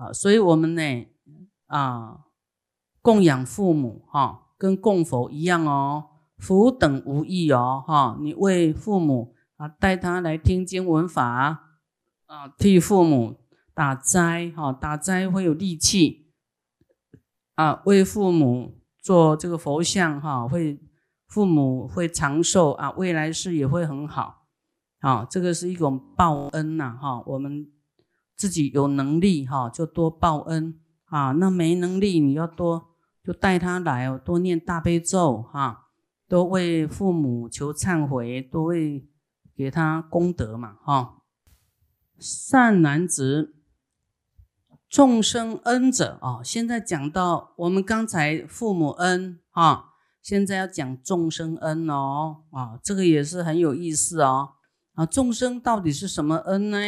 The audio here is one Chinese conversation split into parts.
啊，所以我们呢啊供养父母哈，跟供佛一样哦，福等无异哦哈，你为父母啊带他来听经闻法啊，替父母打斋哈，打斋会有力气啊，为父母做这个佛像哈，会父母会长寿啊，未来世也会很好。好，这个是一种报恩呐，哈，我们自己有能力哈，就多报恩啊。那没能力，你要多就带他来，多念大悲咒哈，多为父母求忏悔，多为给他功德嘛，哈。善男子，众生恩者啊，现在讲到我们刚才父母恩啊，现在要讲众生恩哦，啊，这个也是很有意思哦。啊，众生到底是什么恩呢？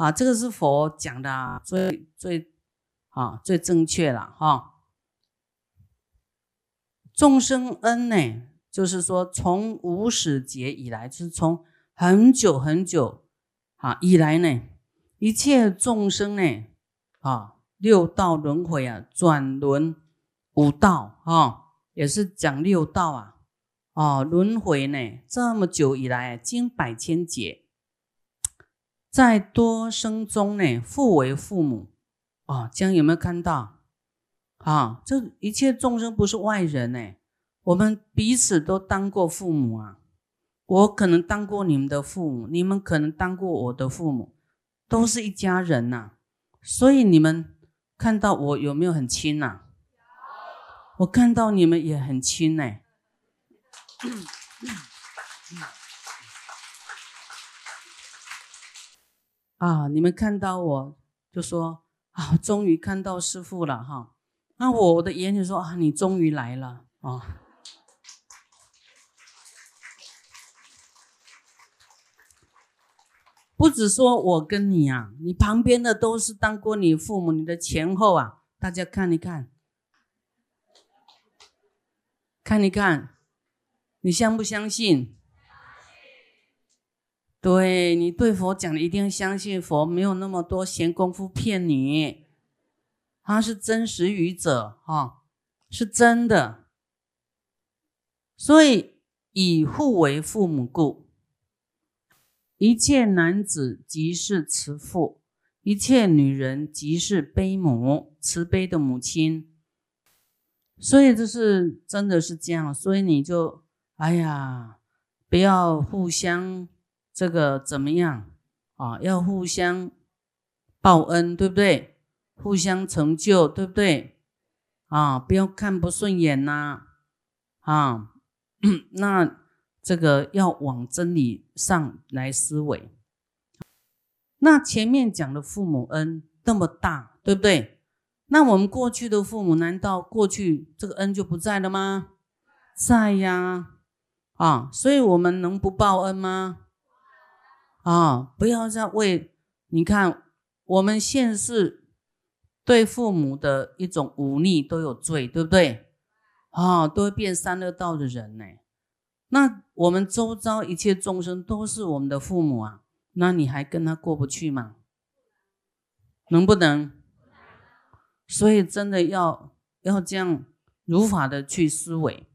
啊，这个是佛讲的最最啊最正确了哈。众生恩呢，就是说从无始劫以来，就是从很久很久啊以来呢，一切众生呢啊六道轮回啊转轮五道啊，也是讲六道啊。哦，轮回呢？这么久以来，经百千劫，在多生中呢，父为父母。哦，这样有没有看到？啊，这一切众生不是外人呢，我们彼此都当过父母啊。我可能当过你们的父母，你们可能当过我的父母，都是一家人呐。所以你们看到我有没有很亲呐？我看到你们也很亲呢。啊！你们看到我就说啊，终于看到师傅了哈。那我的眼里说啊，你终于来了啊！不止说我跟你啊，你旁边的都是当过你父母，你的前后啊，大家看一看，看一看。你相不相信？对你对佛讲的一定要相信，佛没有那么多闲工夫骗你，他是真实语者哈，是真的。所以以父为父母故，一切男子即是慈父，一切女人即是悲母，慈悲的母亲。所以这是真的是这样，所以你就。哎呀，不要互相这个怎么样啊？要互相报恩，对不对？互相成就，对不对？啊，不要看不顺眼呐！啊，那这个要往真理上来思维。那前面讲的父母恩那么大，对不对？那我们过去的父母，难道过去这个恩就不在了吗？在呀。啊，所以我们能不报恩吗？啊，不要再为你看，我们现世对父母的一种忤逆都有罪，对不对？啊，都会变三恶道的人呢。那我们周遭一切众生都是我们的父母啊，那你还跟他过不去吗？能不能？所以真的要要这样如法的去思维。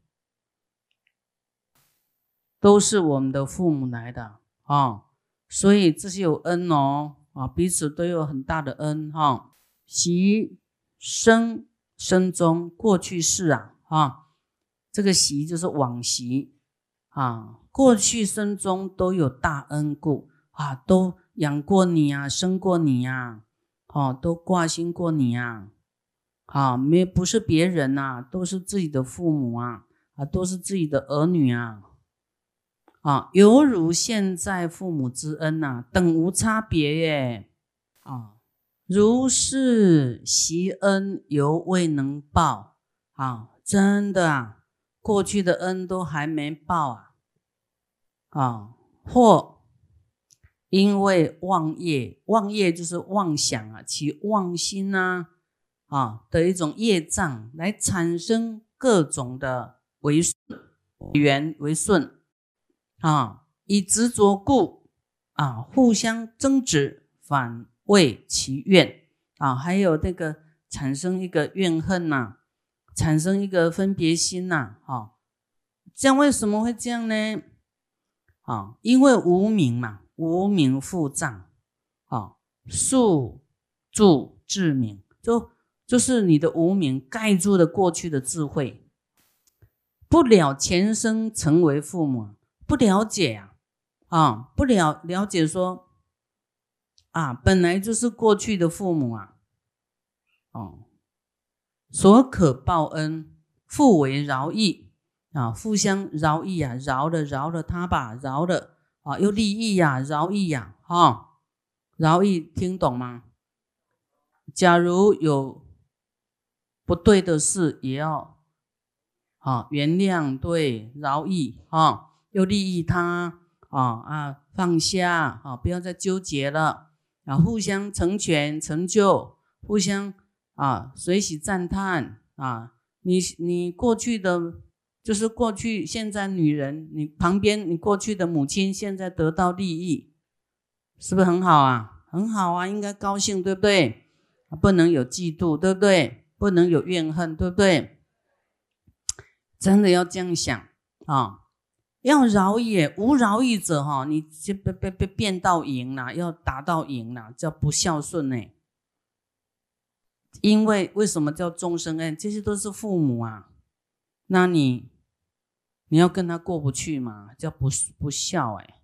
都是我们的父母来的啊，所以这是有恩哦啊，彼此都有很大的恩哈。习生生中过去世啊啊，这个习就是往昔啊，过去生中都有大恩故啊，都养过你啊，生过你呀，哦，都挂心过你呀，啊，没不是别人呐，都是自己的父母啊啊，都是自己的儿女啊。啊，犹如现在父母之恩呐，等无差别耶。啊，如是习恩犹未能报啊，真的啊，过去的恩都还没报啊。啊，或因为妄业，妄业就是妄想啊，其妄心呐，啊的一种业障，来产生各种的为顺缘为顺。啊，以执着故啊，互相争执，反为其怨。啊，还有那个产生一个怨恨呐，产生一个分别心呐，啊，这样为什么会这样呢？啊，因为无名嘛，无名覆障，啊，宿住智明，就就是你的无名盖住了过去的智慧，不了前生成为父母，不了解啊，啊，不了了解说，啊，本来就是过去的父母啊，哦，所可报恩，复为饶益。啊，互相饶益呀，饶了饶了他吧，饶了啊，又利益呀，饶益呀，哈，饶益听懂吗？假如有不对的事，也要啊原谅，对，饶益啊，又利益他啊啊，放下啊，不要再纠结了啊，互相成全成就，互相啊随喜赞叹啊，你你过去的。就是过去、现在，女人，你旁边你过去的母亲，现在得到利益，是不是很好啊？很好啊，应该高兴，对不对？不能有嫉妒，对不对？不能有怨恨，对不对？真的要这样想啊！要饶也，无饶益者哈，你就被被被变到赢了，要达到赢了，叫不孝顺呢。因为为什么叫众生恩？这些都是父母啊，那你。你要跟他过不去嘛，叫不不孝哎，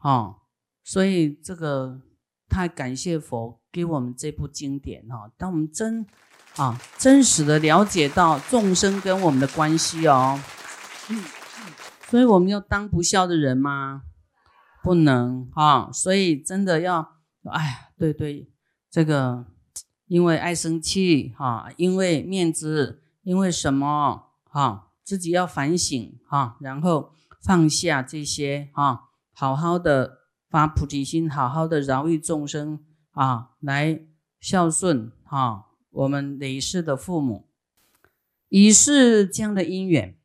哦，所以这个太感谢佛给我们这部经典哈，当我们真啊真实的了解到众生跟我们的关系哦，所以我们要当不孝的人吗？不能啊，所以真的要哎呀，对对，这个因为爱生气哈，因为面子，因为什么哈？自己要反省哈，然后放下这些哈，好好的发菩提心，好好的饶益众生啊，来孝顺哈我们累世的父母，以是这样的因缘，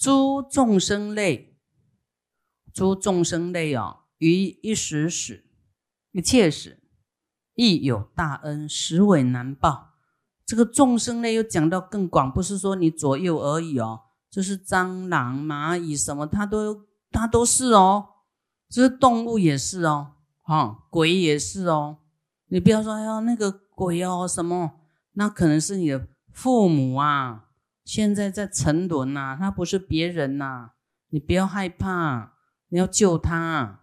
诸众生类，诸众生类哦，于一时始，一切时，亦有大恩，实为难报。这个众生类又讲到更广，不是说你左右而已哦，就是蟑螂、蚂蚁什么，它都它都是哦，这是动物也是哦，哈，鬼也是哦。你不要说哎呀那个鬼哦什么，那可能是你的父母啊，现在在沉沦呐，他不是别人呐，你不要害怕，你要救他，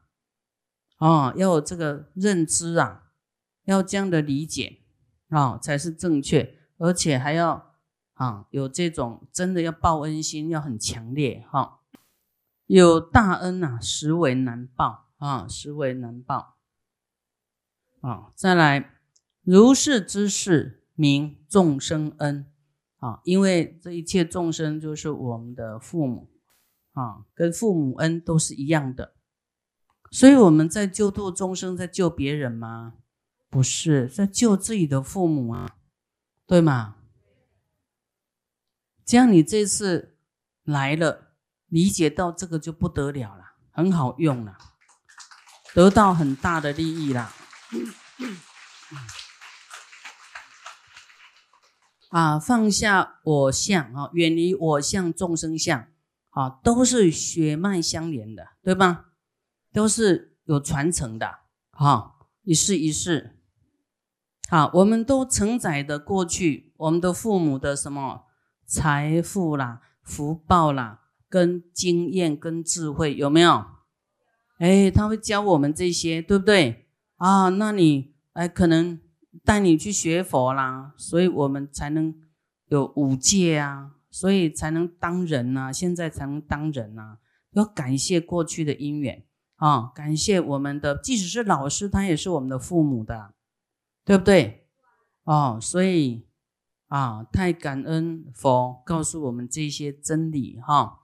哦，要有这个认知啊，要这样的理解啊，才是正确。而且还要啊，有这种真的要报恩心，要很强烈哈。有大恩呐，实为难报啊，实为难报啊。再来，如是之事名众生恩啊，因为这一切众生就是我们的父母啊，跟父母恩都是一样的。所以我们在救度众生，在救别人吗？不是，在救自己的父母啊。对吗？这样你这次来了，理解到这个就不得了了，很好用了，得到很大的利益啦。啊，放下我相啊，远离我相众生相啊，都是血脉相连的，对吧？都是有传承的啊，一世一世。好，我们都承载的过去，我们的父母的什么财富啦、福报啦、跟经验、跟智慧有没有？哎，他会教我们这些，对不对？啊，那你哎，可能带你去学佛啦，所以我们才能有五戒啊，所以才能当人呐，现在才能当人呐。要感谢过去的因缘啊，感谢我们的，即使是老师，他也是我们的父母的。对不对？哦，所以啊，太感恩佛告诉我们这些真理哈。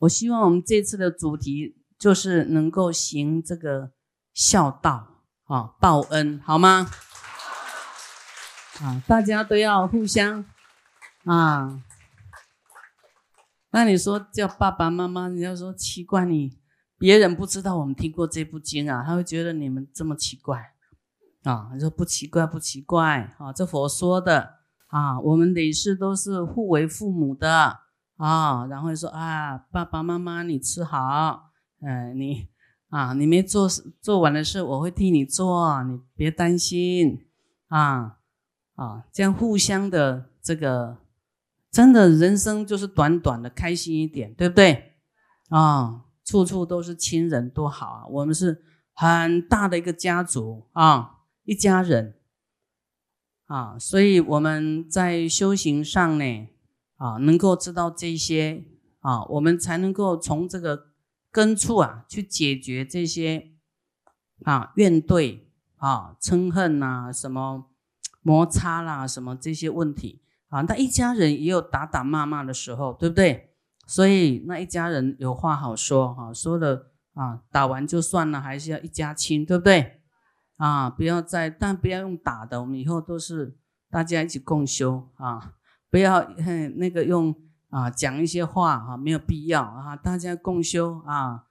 我希望我们这次的主题就是能够行这个孝道啊，报恩，好吗？啊，大家都要互相啊。那你说叫爸爸妈妈，你要说奇怪，你别人不知道我们听过这部经啊，他会觉得你们这么奇怪啊。你说不奇怪不奇怪啊，这佛说的啊，我们累世都是互为父母的啊。然后说啊，爸爸妈妈你吃好，嗯，你啊你没做做完的事，我会替你做，你别担心啊啊，这样互相的这个。真的，人生就是短短的，开心一点，对不对？啊，处处都是亲人，多好啊！我们是很大的一个家族啊，一家人啊，所以我们在修行上呢，啊，能够知道这些啊，我们才能够从这个根处啊，去解决这些啊怨怼啊、嗔恨呐、什么摩擦啦、什么这些问题。啊，那一家人也有打打骂骂的时候，对不对？所以那一家人有话好说哈，说了啊，打完就算了，还是要一家亲，对不对？啊，不要再，但不要用打的，我们以后都是大家一起共修啊，不要那个用啊讲一些话哈，没有必要啊，大家共修啊，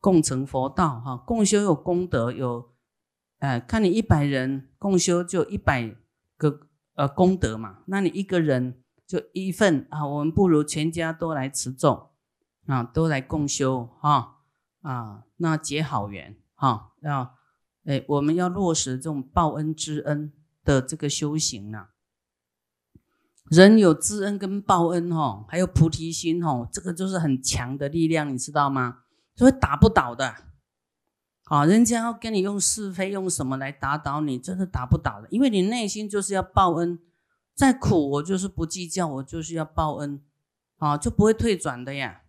共成佛道哈，共修有功德，有哎，看你一百人共修就一百个。呃，功德嘛，那你一个人就一份啊，我们不如全家都来持咒啊，都来共修哈啊，那结好缘哈，要哎，我们要落实这种报恩之恩的这个修行呢。人有知恩跟报恩哈，还有菩提心哈，这个就是很强的力量，你知道吗？就会打不倒的。啊，人家要跟你用是非，用什么来打倒你，真的打不倒的，因为你内心就是要报恩，再苦我就是不计较，我就是要报恩，啊，就不会退转的呀。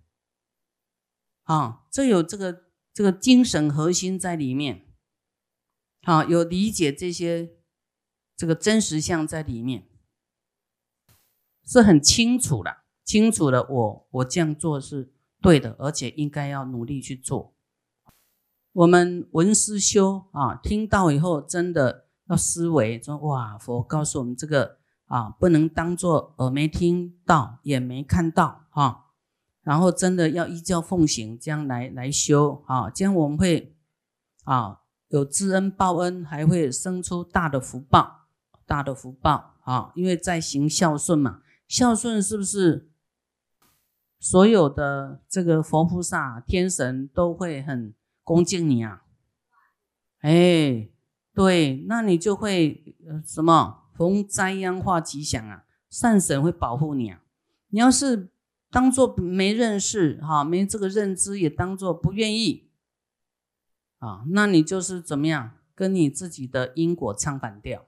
啊，这有这个这个精神核心在里面，好，有理解这些这个真实相在里面，是很清楚的，清楚的，我我这样做是对的，而且应该要努力去做。我们闻思修啊，听到以后真的要思维，说哇，佛告诉我们这个啊，不能当做耳没听到，眼没看到哈。然后真的要依教奉行，这样来来修啊，这样我们会啊有知恩报恩，还会生出大的福报，大的福报啊，因为在行孝顺嘛，孝顺是不是所有的这个佛菩萨、天神都会很。恭敬你啊，哎，对，那你就会什么逢灾殃化吉祥啊，善神会保护你啊。你要是当做没认识哈，没这个认知，也当做不愿意啊，那你就是怎么样，跟你自己的因果唱反调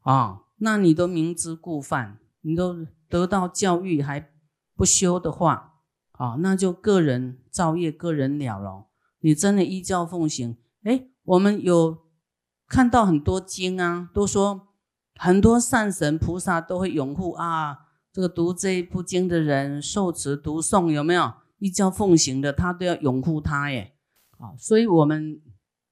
啊？那你都明知故犯，你都得到教育还不修的话。啊，那就个人造业，个人了了。你真的依教奉行，哎，我们有看到很多经啊，都说很多善神菩萨都会拥护啊，这个读这一部经的人，受持读诵有没有依教奉行的，他都要拥护他耶。啊，所以我们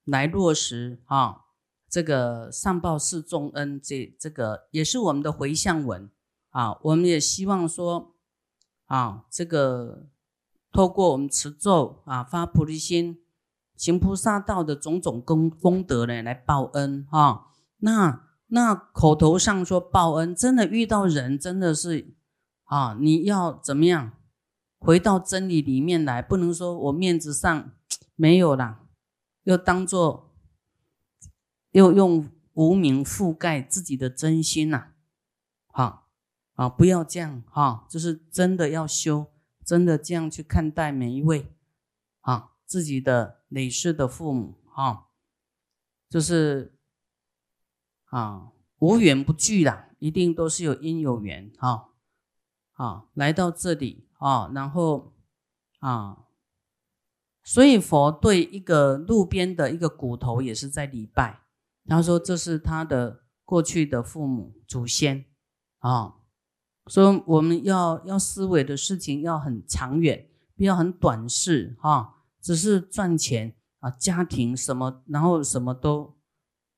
来落实啊，这个上报四重恩，这这个也是我们的回向文啊，我们也希望说啊，这个。透过我们持咒啊，发菩提心，行菩萨道的种种功功德呢，来报恩哈。那那口头上说报恩，真的遇到人真的是啊，你要怎么样回到真理里面来？不能说我面子上没有啦，又当做又用无名覆盖自己的真心呐。好啊，啊不要这样哈，就是真的要修。真的这样去看待每一位啊，自己的累世的父母啊，就是啊无缘不聚啦，一定都是有因有缘哈啊来到这里啊，然后啊，所以佛对一个路边的一个骨头也是在礼拜，他说这是他的过去的父母祖先啊。说我们要要思维的事情要很长远，不要很短视哈，只是赚钱啊，家庭什么，然后什么都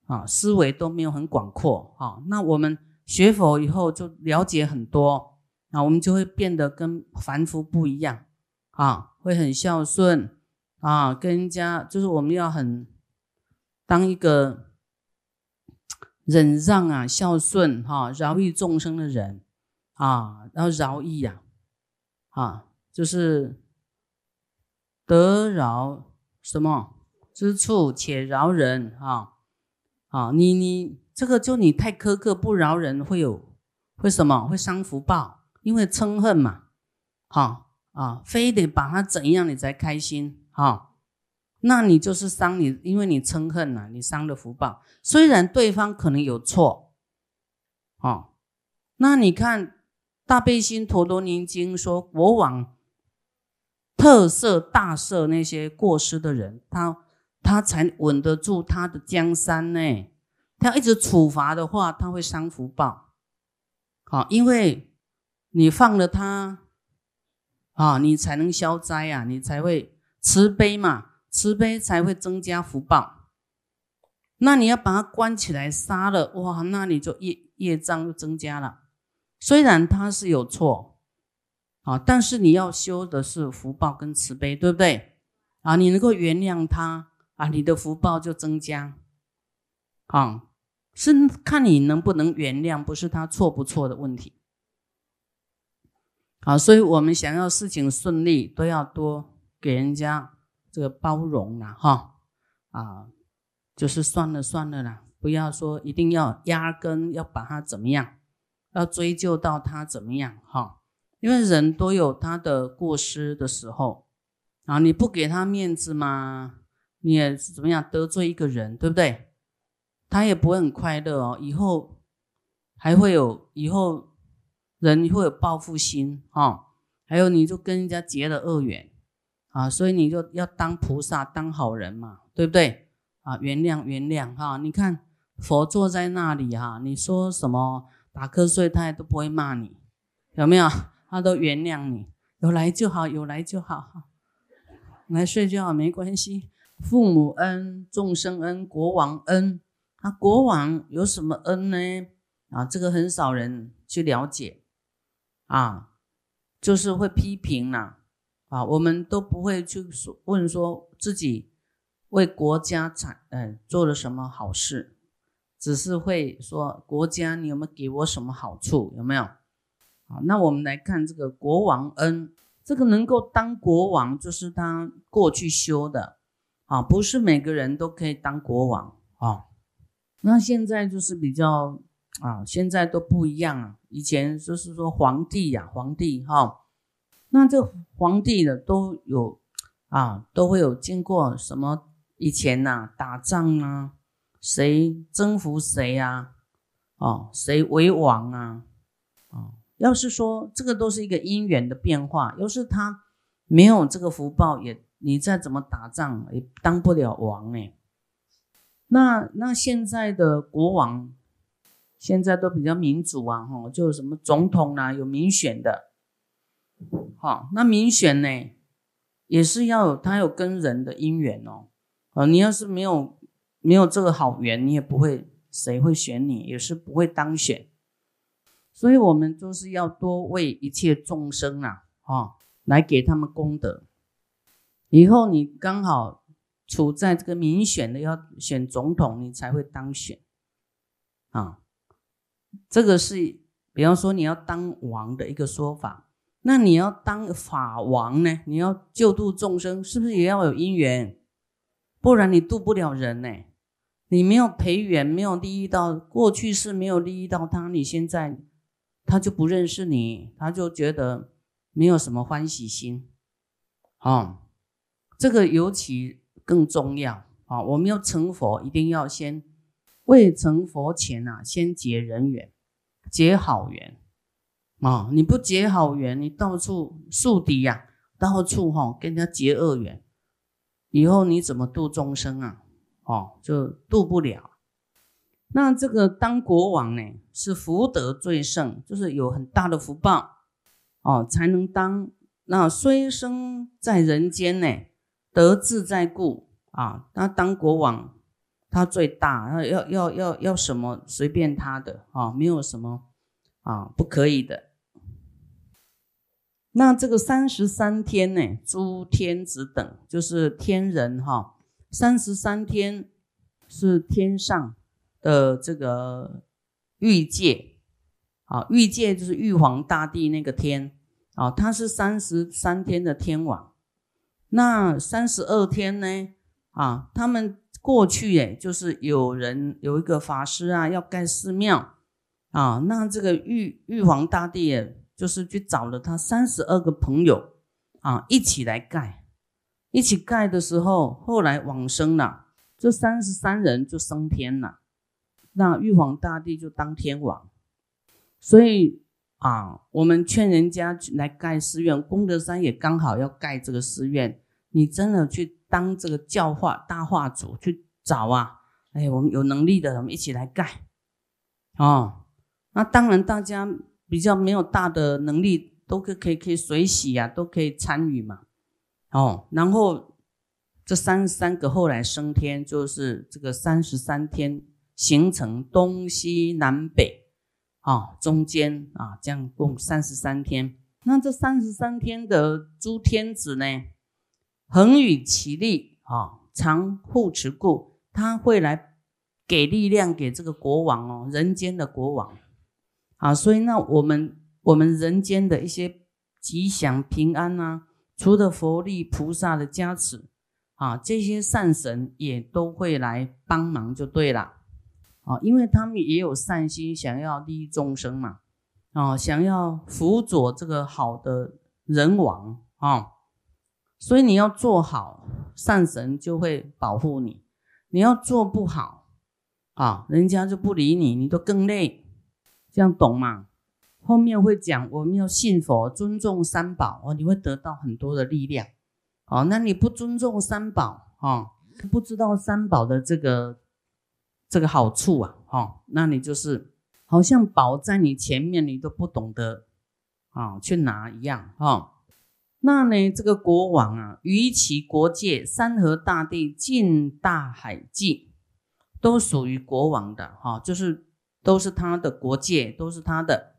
啊，思维都没有很广阔哈。那我们学佛以后就了解很多，啊，我们就会变得跟凡夫不一样啊，会很孝顺啊，跟人家就是我们要很当一个忍让啊、孝顺哈、饶益众生的人啊，然后饶益呀，啊，就是得饶什么之处且饶人啊啊，你你这个就你太苛刻不饶人，会有会什么会伤福报。因为嗔恨嘛，哈啊，非得把他怎样你才开心哈？那你就是伤你，因为你嗔恨呐，你伤了福报。虽然对方可能有错，哦，那你看《大悲心陀罗尼经》说，国王特赦大赦那些过失的人，他他才稳得住他的江山呢。他要一直处罚的话，他会伤福报。好，因为。你放了他，啊，你才能消灾啊，你才会慈悲嘛，慈悲才会增加福报。那你要把他关起来杀了，哇，那你就业业障又增加了。虽然他是有错，啊，但是你要修的是福报跟慈悲，对不对？啊，你能够原谅他，啊，你的福报就增加。啊，是看你能不能原谅，不是他错不错的问题。啊，所以我们想要事情顺利，都要多给人家这个包容了哈。啊，就是算了算了啦，不要说一定要压根要把他怎么样，要追究到他怎么样哈。因为人都有他的过失的时候，啊，你不给他面子嘛，你也怎么样得罪一个人，对不对？他也不会很快乐哦，以后还会有以后。人会有报复心哈，还有你就跟人家结了恶缘啊，所以你就要当菩萨当好人嘛，对不对啊？原谅原谅哈，你看佛坐在那里哈，你说什么打瞌睡他也都不会骂你，有没有？他都原谅你，有来就好，有来就好，来睡觉没关系。父母恩、众生恩、国王恩，那国王有什么恩呢？啊，这个很少人去了解。啊，就是会批评呐，啊，我们都不会去说问说自己为国家产嗯做了什么好事，只是会说国家你有没有给我什么好处有没有？好，那我们来看这个国王恩，这个能够当国王就是他过去修的啊，不是每个人都可以当国王啊。那现在就是比较啊，现在都不一样啊。以前就是说皇帝呀，皇帝哈，那这皇帝的都有啊，都会有经过什么？以前呐，打仗啊，谁征服谁呀？哦，谁为王啊？哦，要是说这个都是一个因缘的变化，要是他没有这个福报，也你再怎么打仗也当不了王哎。那那现在的国王。现在都比较民主啊，哈，就什么总统啊，有民选的，好，那民选呢，也是要有他有跟人的姻缘哦，啊，你要是没有没有这个好缘，你也不会谁会选你，也是不会当选，所以我们就是要多为一切众生啊，啊，来给他们功德，以后你刚好处在这个民选的要选总统，你才会当选，啊。这个是，比方说你要当王的一个说法，那你要当法王呢？你要救度众生，是不是也要有因缘？不然你度不了人呢。你没有培缘，没有利益到过去是没有利益到他，你现在他就不认识你，他就觉得没有什么欢喜心。啊，这个尤其更重要啊！我们要成佛，一定要先。未成佛前啊，先结人缘，结好缘啊！你不结好缘，你到处树敌呀，到处哈跟人家结恶缘，以后你怎么度众生啊？哦，就度不了。那这个当国王呢，是福德最盛，就是有很大的福报哦，才能当。那虽生在人间呢，得自在故啊，那当国王。他最大，要要要要什么随便他的啊，没有什么啊不可以的。那这个三十三天呢，诸天子等就是天人哈，三十三天是天上的这个欲界啊，欲界就是玉皇大帝那个天啊，他是三十三天的天王。那三十二天呢啊，他们过去哎，就是有人有一个法师啊，要盖寺庙啊，那这个玉玉皇大帝哎。就是去找了他三十二个朋友啊，一起来盖，一起盖的时候，后来往生了，这三十三人就升天了，那玉皇大帝就当天王。所以啊，我们劝人家来盖寺院，功德山也刚好要盖这个寺院，你真的去当这个教化大化主去找啊，哎，我们有能力的，我们一起来盖哦。那当然大家。比较没有大的能力，都可可以可以随喜呀，都可以参与嘛。哦，然后这三十三个后来升天，就是这个三十三天形成东西南北啊，中间啊，这样共三十三天。那这三十三天的诸天子呢，恒与其力啊，常护持故，他会来给力量给这个国王哦，人间的国王。啊，所以那我们我们人间的一些吉祥平安呐，除了佛力菩萨的加持啊，这些善神也都会来帮忙就对了啊，因为他们也有善心，想要利益众生嘛，啊，想要辅佐这个好的人王啊，所以你要做好，善神就会保护你；你要做不好啊，人家就不理你，你都更累。这样懂吗？后面会讲，我们要信佛，尊重三宝哦，你会得到很多的力量。哦，那你不尊重三宝哦，不知道三宝的这个这个好处啊，哦，那你就是好像宝在你前面，你都不懂得啊去拿一样哈。那呢，这个国王啊，于其国界，山河大地、尽大海际，都属于国王的哈，就是。都是他的国界，都是他的。